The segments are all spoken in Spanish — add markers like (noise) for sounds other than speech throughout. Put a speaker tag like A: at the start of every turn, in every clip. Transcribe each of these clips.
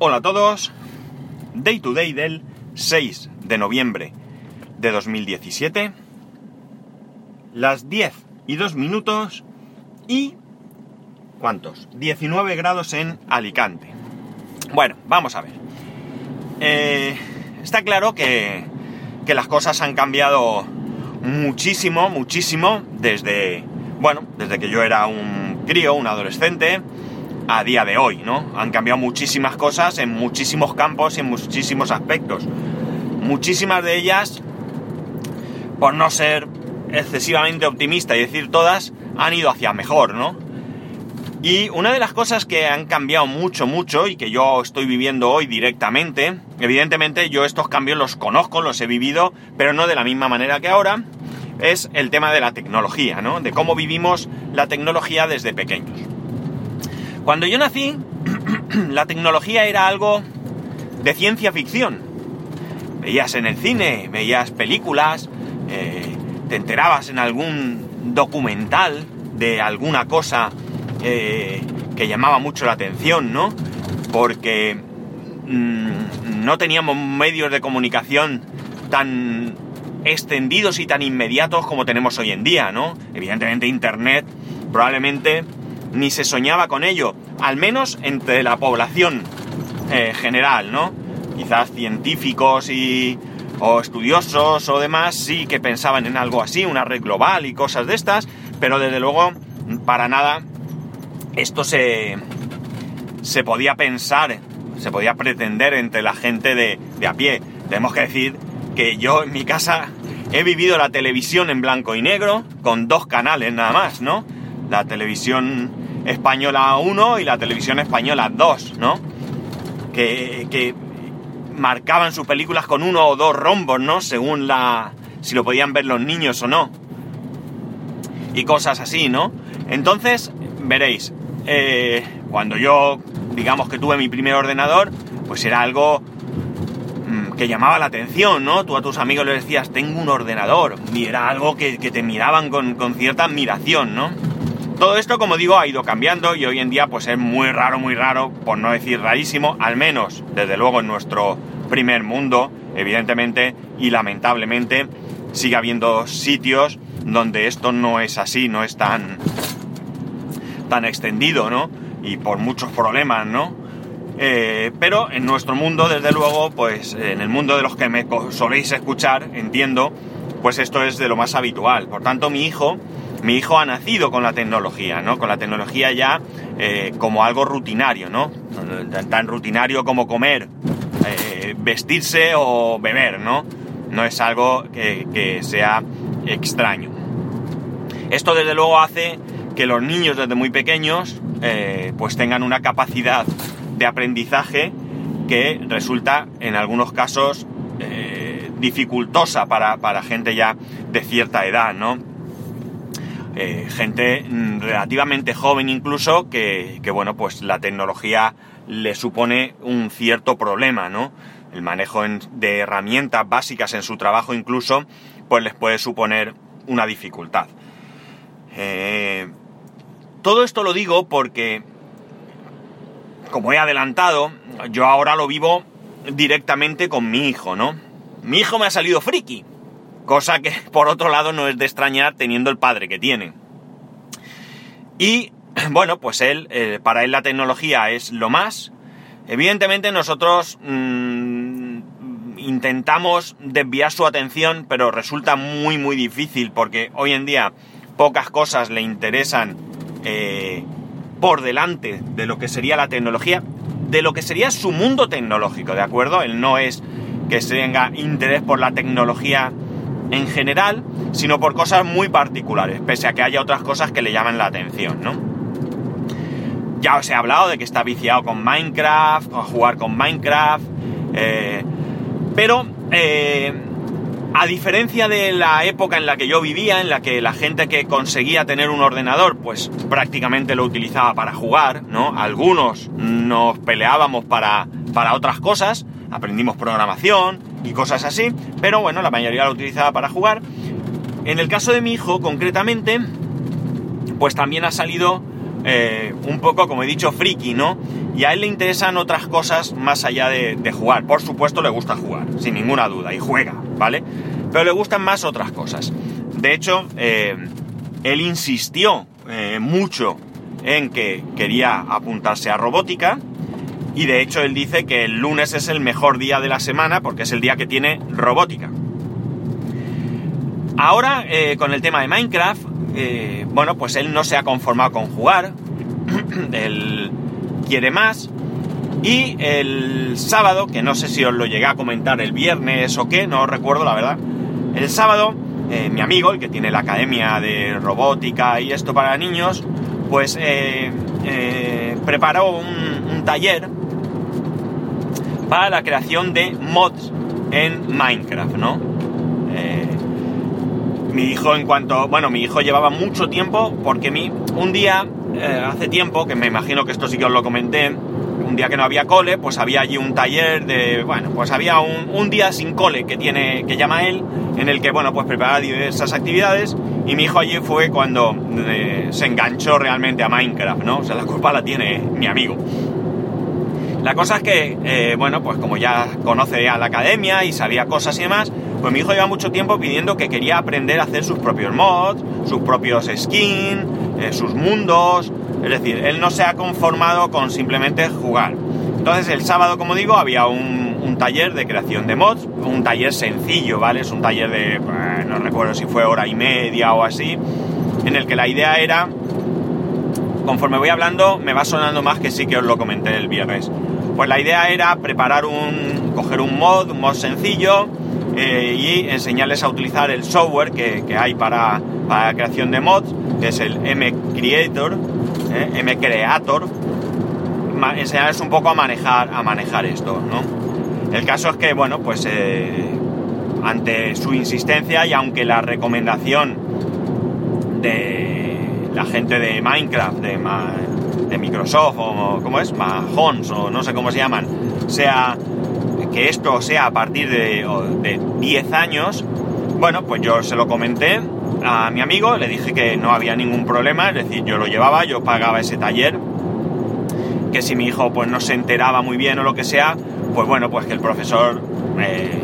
A: Hola a todos. Day to day del 6 de noviembre de 2017. Las 10 y 2 minutos y... ¿Cuántos? 19 grados en Alicante. Bueno, vamos a ver. Eh, está claro que, que las cosas han cambiado muchísimo, muchísimo desde... Bueno, desde que yo era un crío, un adolescente, a día de hoy, ¿no? Han cambiado muchísimas cosas en muchísimos campos y en muchísimos aspectos. Muchísimas de ellas, por no ser excesivamente optimista y decir todas, han ido hacia mejor, ¿no? Y una de las cosas que han cambiado mucho, mucho y que yo estoy viviendo hoy directamente, evidentemente yo estos cambios los conozco, los he vivido, pero no de la misma manera que ahora, es el tema de la tecnología, ¿no? De cómo vivimos la tecnología desde pequeños. Cuando yo nací, (clears throat) la tecnología era algo de ciencia ficción. Veías en el cine, veías películas, eh, te enterabas en algún documental de alguna cosa eh, que llamaba mucho la atención, ¿no? Porque mmm, no teníamos medios de comunicación tan extendidos y tan inmediatos como tenemos hoy en día, ¿no? Evidentemente Internet probablemente ni se soñaba con ello, al menos entre la población eh, general, ¿no? Quizás científicos y o estudiosos o demás sí que pensaban en algo así, una red global y cosas de estas, pero desde luego para nada esto se, se podía pensar, se podía pretender entre la gente de, de a pie. Tenemos que decir que yo en mi casa he vivido la televisión en blanco y negro con dos canales nada más, ¿no? La televisión española 1 y la televisión española 2, ¿no? Que, que, marcaban sus películas con uno o dos rombos, ¿no? Según la... si lo podían ver los niños o no. Y cosas así, ¿no? Entonces, veréis, eh, cuando yo, digamos que tuve mi primer ordenador, pues era algo mmm, que llamaba la atención, ¿no? Tú a tus amigos les decías, tengo un ordenador, y era algo que, que te miraban con, con cierta admiración, ¿no? Todo esto, como digo, ha ido cambiando y hoy en día pues es muy raro, muy raro, por no decir rarísimo, al menos, desde luego, en nuestro primer mundo, evidentemente, y lamentablemente sigue habiendo sitios donde esto no es así, no es tan, tan extendido, ¿no? Y por muchos problemas, ¿no? Eh, pero en nuestro mundo, desde luego, pues en el mundo de los que me soléis escuchar, entiendo, pues esto es de lo más habitual. Por tanto, mi hijo mi hijo ha nacido con la tecnología, ¿no? Con la tecnología ya eh, como algo rutinario, ¿no? Tan, rutinario como comer, eh, vestirse o beber, ¿no? No es algo que, que, sea extraño. Esto desde luego hace que los niños desde muy pequeños eh, pues tengan una capacidad de aprendizaje que resulta en algunos casos dificultosa para, para gente ya de cierta edad, ¿no? Eh, gente relativamente joven incluso que, bueno, pues la tecnología le supone un cierto problema, ¿no? El manejo de herramientas básicas en su trabajo incluso, pues les puede suponer una dificultad. Eh, todo esto lo digo porque, como he adelantado, yo ahora lo vivo directamente con mi hijo, ¿no? Mi hijo me ha salido friki, Cosa que, por otro lado, no es de extrañar teniendo el padre que tiene. Y, (clears throat) bueno, pues él, eh, para él la tecnología es lo más. Evidentemente nosotros mmm, intentamos desviar su atención, pero resulta muy, muy difícil porque hoy en día pocas cosas le interesan eh, por delante de lo que sería la tecnología, de lo que sería su mundo tecnológico, ¿de acuerdo? Él no es que tenga interés por la tecnología en general, sino por cosas muy particulares, pese a que haya otras cosas que le llaman la atención, ¿no? Ya os he hablado de que está viciado con Minecraft, a jugar con Minecraft, eh, pero eh, a diferencia de la época en la que yo vivía, en la que la gente que conseguía tener un ordenador, pues prácticamente lo utilizaba para jugar, ¿no? Algunos nos peleábamos para, para otras cosas, aprendimos programación, y cosas así, pero bueno, la mayoría lo utilizaba para jugar. En el caso de mi hijo, concretamente, pues también ha salido eh, un poco, como he dicho, friki, ¿no? Y a él le interesan otras cosas más allá de, jugar. Por supuesto le gusta jugar, sin ninguna duda, y juega, ¿vale? Pero le gustan más otras cosas. De hecho, eh, él insistió eh, mucho en que quería apuntarse a robótica. Y de hecho él dice que el lunes es el mejor día de la semana porque es el día que tiene robótica. Ahora, con el tema de Minecraft, eh, bueno, pues él no se ha conformado con jugar, (clears throat) él quiere más. Y el sábado, que no sé si os lo llegué a comentar el viernes o qué, no recuerdo la verdad, el sábado, eh, mi amigo, el que tiene la academia de robótica y esto para niños, pues eh, preparó un taller para la creación de mods en Minecraft, ¿no? mi hijo en cuanto, bueno, mi hijo llevaba mucho tiempo porque mi, un día, eh, hace tiempo, que me imagino que esto sí que os lo comenté, un día que no había cole, pues había allí un taller de, bueno, pues había un, día sin cole que tiene, que llama él, en el que, bueno, pues preparaba diversas actividades y mi hijo allí fue cuando eh, se enganchó realmente a Minecraft, ¿no? O sea, la culpa la tiene mi amigo. La cosa es que, eh, bueno, pues como ya conoce a la academia y sabía cosas y demás, pues mi hijo lleva mucho tiempo pidiendo que quería aprender a hacer sus propios mods, sus propios skins, eh, sus mundos. Es decir, él no se ha conformado con simplemente jugar. Entonces el sábado, como digo, había un, taller de creación de mods, un taller sencillo, ¿vale? Es un taller de, pues, no recuerdo si fue hora y media o así, en el que la idea era, conforme voy hablando, me va sonando más que sí que os lo comenté el viernes. Pues la idea era preparar un, coger un mod, un mod sencillo, eh, y enseñarles a utilizar el software que, hay para, la creación de mods, que es el M-Creator, eh, M-Creator, enseñarles un poco a manejar, a manejar esto, ¿no? El caso es que, bueno, pues eh, ante su insistencia y aunque la recomendación de la gente de Minecraft, de, de Microsoft o como es, Mahons o no sé cómo se llaman, sea que esto sea a partir de, 10 años, bueno, pues yo se lo comenté a mi amigo, le dije que no había ningún problema, es decir, yo lo llevaba, yo pagaba ese taller, que si mi hijo pues no se enteraba muy bien o lo que sea, pues bueno, pues que el profesor eh,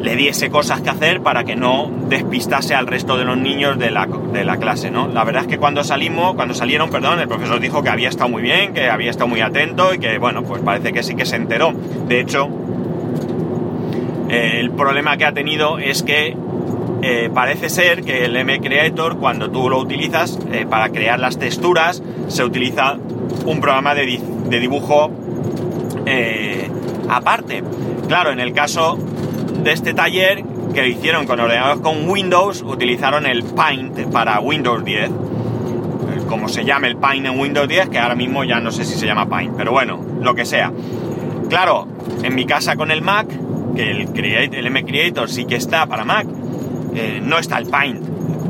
A: le diese cosas que hacer para que no despistase al resto de los niños de la, de la, clase, ¿no? La verdad es que cuando salimos, cuando salieron, perdón, el profesor dijo que había estado muy bien, que había estado muy atento y que, bueno, pues parece que sí que se enteró. De hecho, eh, el problema que ha tenido es que eh, parece ser que el M-Creator, cuando tú lo utilizas eh, para crear las texturas, se utiliza un programa de, de dibujo aparte. Claro, en el caso de este taller que lo hicieron con ordenadores con Windows, utilizaron el Paint para Windows 10. Como se llama el Paint en Windows 10, que ahora mismo ya no sé si se llama Paint, pero bueno, lo que sea. Claro, en mi casa con el Mac, que el, el M Creator sí que está para Mac, eh, no está el Paint.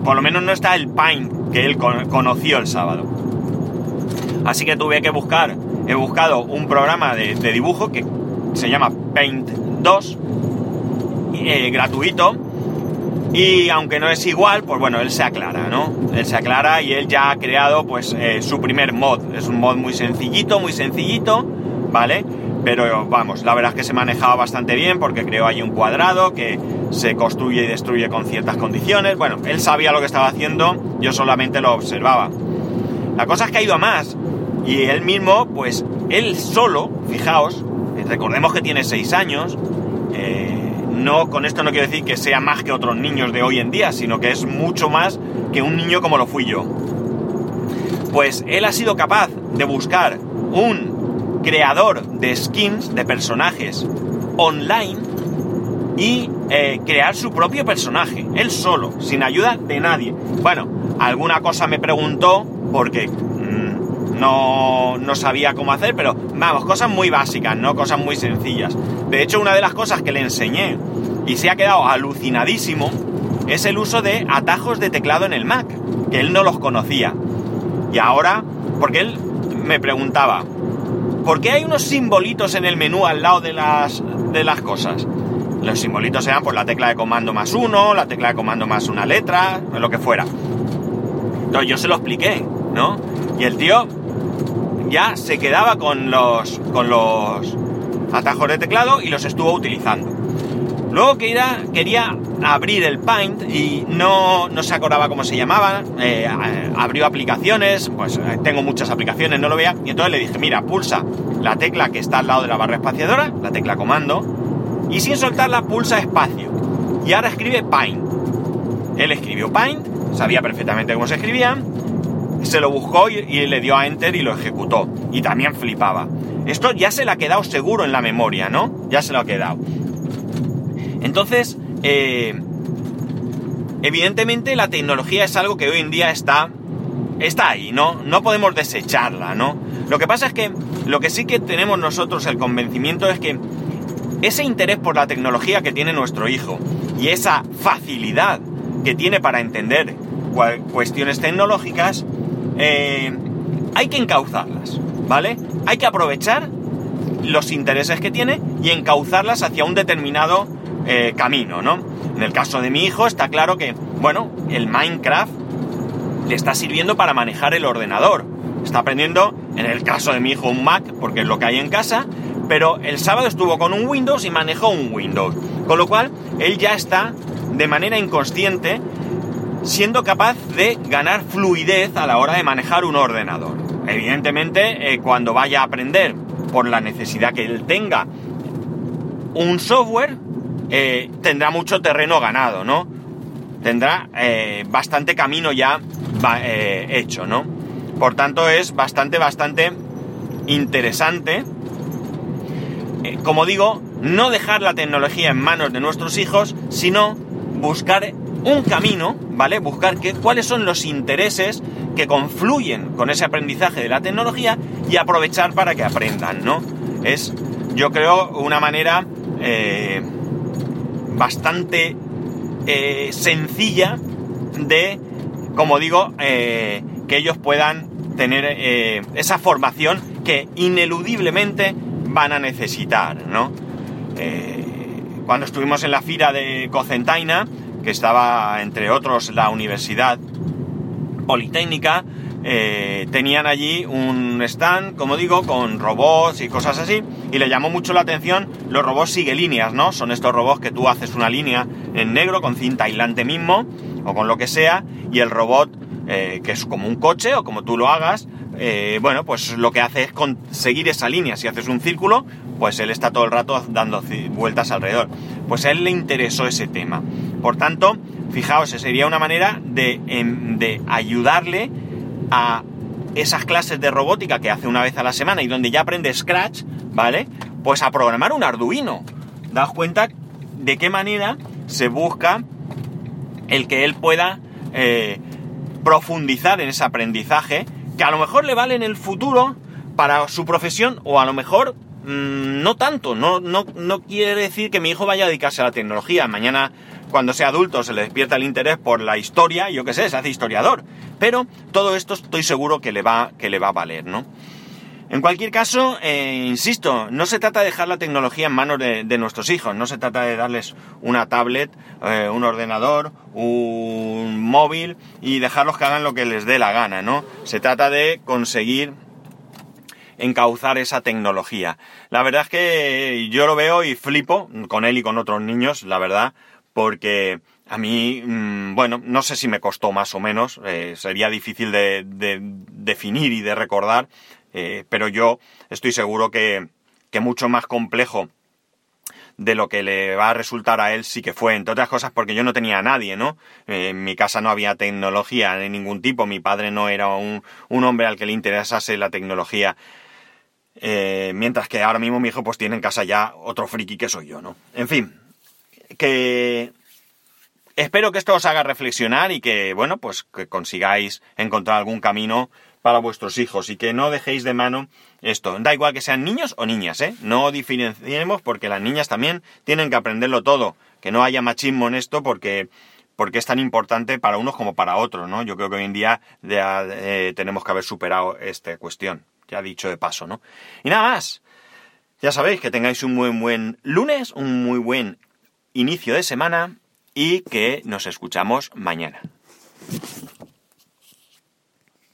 A: Por lo menos no está el Paint que él conoció el sábado. Así que tuve que buscar, he buscado un programa de, de dibujo que se llama Paint 2 eh, gratuito. Y aunque no es igual, pues bueno, él se aclara, ¿no? Él se aclara y él ya ha creado pues eh, su primer mod. Es un mod muy sencillito, muy sencillito, ¿vale? Pero vamos, la verdad es que se manejaba bastante bien porque creó ahí un cuadrado que se construye y destruye con ciertas condiciones. Bueno, él sabía lo que estaba haciendo, yo solamente lo observaba. La cosa es que ha ido a más. Y él mismo, pues él solo, fijaos, recordemos que tiene 6 años, eh, no, con esto no quiero decir que sea más que otros niños de hoy en día, sino que es mucho más que un niño como lo fui yo. Pues él ha sido capaz de buscar un creador de skins, de personajes online y eh, crear su propio personaje, él solo, sin ayuda de nadie. Bueno, alguna cosa me preguntó porque no, no sabía cómo hacer, pero vamos, cosas muy básicas, ¿no? Cosas muy sencillas. De hecho, una de las cosas que le enseñé y se ha quedado alucinadísimo es el uso de atajos de teclado en el Mac, que él no los conocía. Y ahora, porque él me preguntaba, ¿por qué hay unos simbolitos en el menú al lado de las, de las cosas? Los simbolitos eran por la tecla de comando más uno, la tecla de comando más una letra, lo que fuera. Entonces yo se lo expliqué, ¿no? Y el tío ya se quedaba con los, con los atajos de teclado y los estuvo utilizando. Luego quería, quería abrir el Paint y no, no se acordaba cómo se llamaba. Eh, abrió aplicaciones, pues eh, tengo muchas aplicaciones, no lo vea. Y entonces le dije, mira, pulsa la tecla que está al lado de la barra espaciadora, la tecla comando, y sin soltarla pulsa espacio. Y ahora escribe Paint. Él escribió Paint, sabía perfectamente cómo se escribía, se lo buscó y, le dio a Enter y lo ejecutó. Y también flipaba. Esto ya se le ha quedado seguro en la memoria, ¿no? Ya se lo ha quedado. Entonces, eh, evidentemente la tecnología es algo que hoy en día está, está ahí, ¿no? No podemos desecharla, ¿no? Lo que pasa es que lo que sí que tenemos nosotros el convencimiento es que ese interés por la tecnología que tiene nuestro hijo y esa facilidad que tiene para entender cuestiones tecnológicas, eh, hay que encauzarlas, ¿vale? Hay que aprovechar los intereses que tiene y encauzarlas hacia un determinado eh, camino, ¿no? En el caso de mi hijo está claro que, bueno, el Minecraft le está sirviendo para manejar el ordenador. Está aprendiendo, en el caso de mi hijo, un Mac, porque es lo que hay en casa, pero el sábado estuvo con un Windows y manejó un Windows. Con lo cual, él ya está, de manera inconsciente, siendo capaz de ganar fluidez a la hora de manejar un ordenador. Evidentemente, eh, cuando vaya a aprender, por la necesidad que él tenga, un software, eh, tendrá mucho terreno ganado, ¿no? Tendrá eh, bastante camino ya hecho, ¿no? Por tanto, es bastante, bastante interesante. como digo, no dejar la tecnología en manos de nuestros hijos, sino buscar un camino, ¿vale? Buscar qué, cuáles son los intereses que confluyen con ese aprendizaje de la tecnología y aprovechar para que aprendan, ¿no? Es, yo creo, una manera bastante eh, sencilla de, como digo, eh, que ellos puedan tener eh, esa formación que ineludiblemente van a necesitar, ¿no? cuando estuvimos en la fira de Cocentaina, que estaba entre otros la Universidad Politécnica, eh, tenían allí un stand, como digo, con robots y cosas así, y le llamó mucho la atención los robots sigue líneas, ¿no? Son estos robots que tú haces una línea en negro con cinta aislante mismo, o con lo que sea, y el robot, eh, que es como un coche, o como tú lo hagas, eh, bueno, pues lo que hace es conseguir esa línea. Si haces un círculo, pues él está todo el rato dando vueltas alrededor. Pues a él le interesó ese tema. Por tanto, fijaos, sería una manera de, em, de ayudarle a esas clases de robótica que hace una vez a la semana y donde ya aprende Scratch, ¿vale? Pues a programar un Arduino. Daos cuenta de qué manera se busca el que él pueda eh, profundizar en ese aprendizaje, que a lo mejor le vale en el futuro para su profesión o a lo mejor mm, no tanto. No, no, no quiere decir que mi hijo vaya a dedicarse a la tecnología. Mañana cuando sea adulto se le despierta el interés por la historia, yo qué sé, se hace historiador. Pero todo esto estoy seguro que le va, que le va a valer, ¿no? En cualquier caso, eh, insisto, no se trata de dejar la tecnología en manos de, nuestros hijos, no se trata de darles una tablet, eh, un ordenador, un móvil y dejarlos que hagan lo que les dé la gana, ¿no? Se trata de conseguir encauzar esa tecnología. La verdad es que yo lo veo y flipo con él y con otros niños, la verdad, porque a mí, mm, bueno, no sé si me costó más o menos, eh, sería difícil de, definir y de recordar, eh, pero yo estoy seguro que, mucho más complejo de lo que le va a resultar a él sí que fue, entre otras cosas porque yo no tenía a nadie, ¿no? Eh, en mi casa no había tecnología de ningún tipo, mi padre no era un, un hombre al que le interesase la tecnología. mientras que ahora mismo mi hijo pues tiene en casa ya otro friki que soy yo, ¿no? En fin, que espero que esto os haga reflexionar y que, bueno, pues que consigáis encontrar algún camino para vuestros hijos y que no dejéis de mano esto. Da igual que sean niños o niñas, ¿eh? No diferenciemos porque las niñas también tienen que aprenderlo todo. Que no haya machismo en esto porque, porque es tan importante para unos como para otros, ¿no? Yo creo que hoy en día eh, tenemos que haber superado esta cuestión. Ya dicho de paso, ¿no? Y nada más. Ya sabéis que tengáis un muy buen lunes, un muy buen inicio de semana y que nos escuchamos mañana.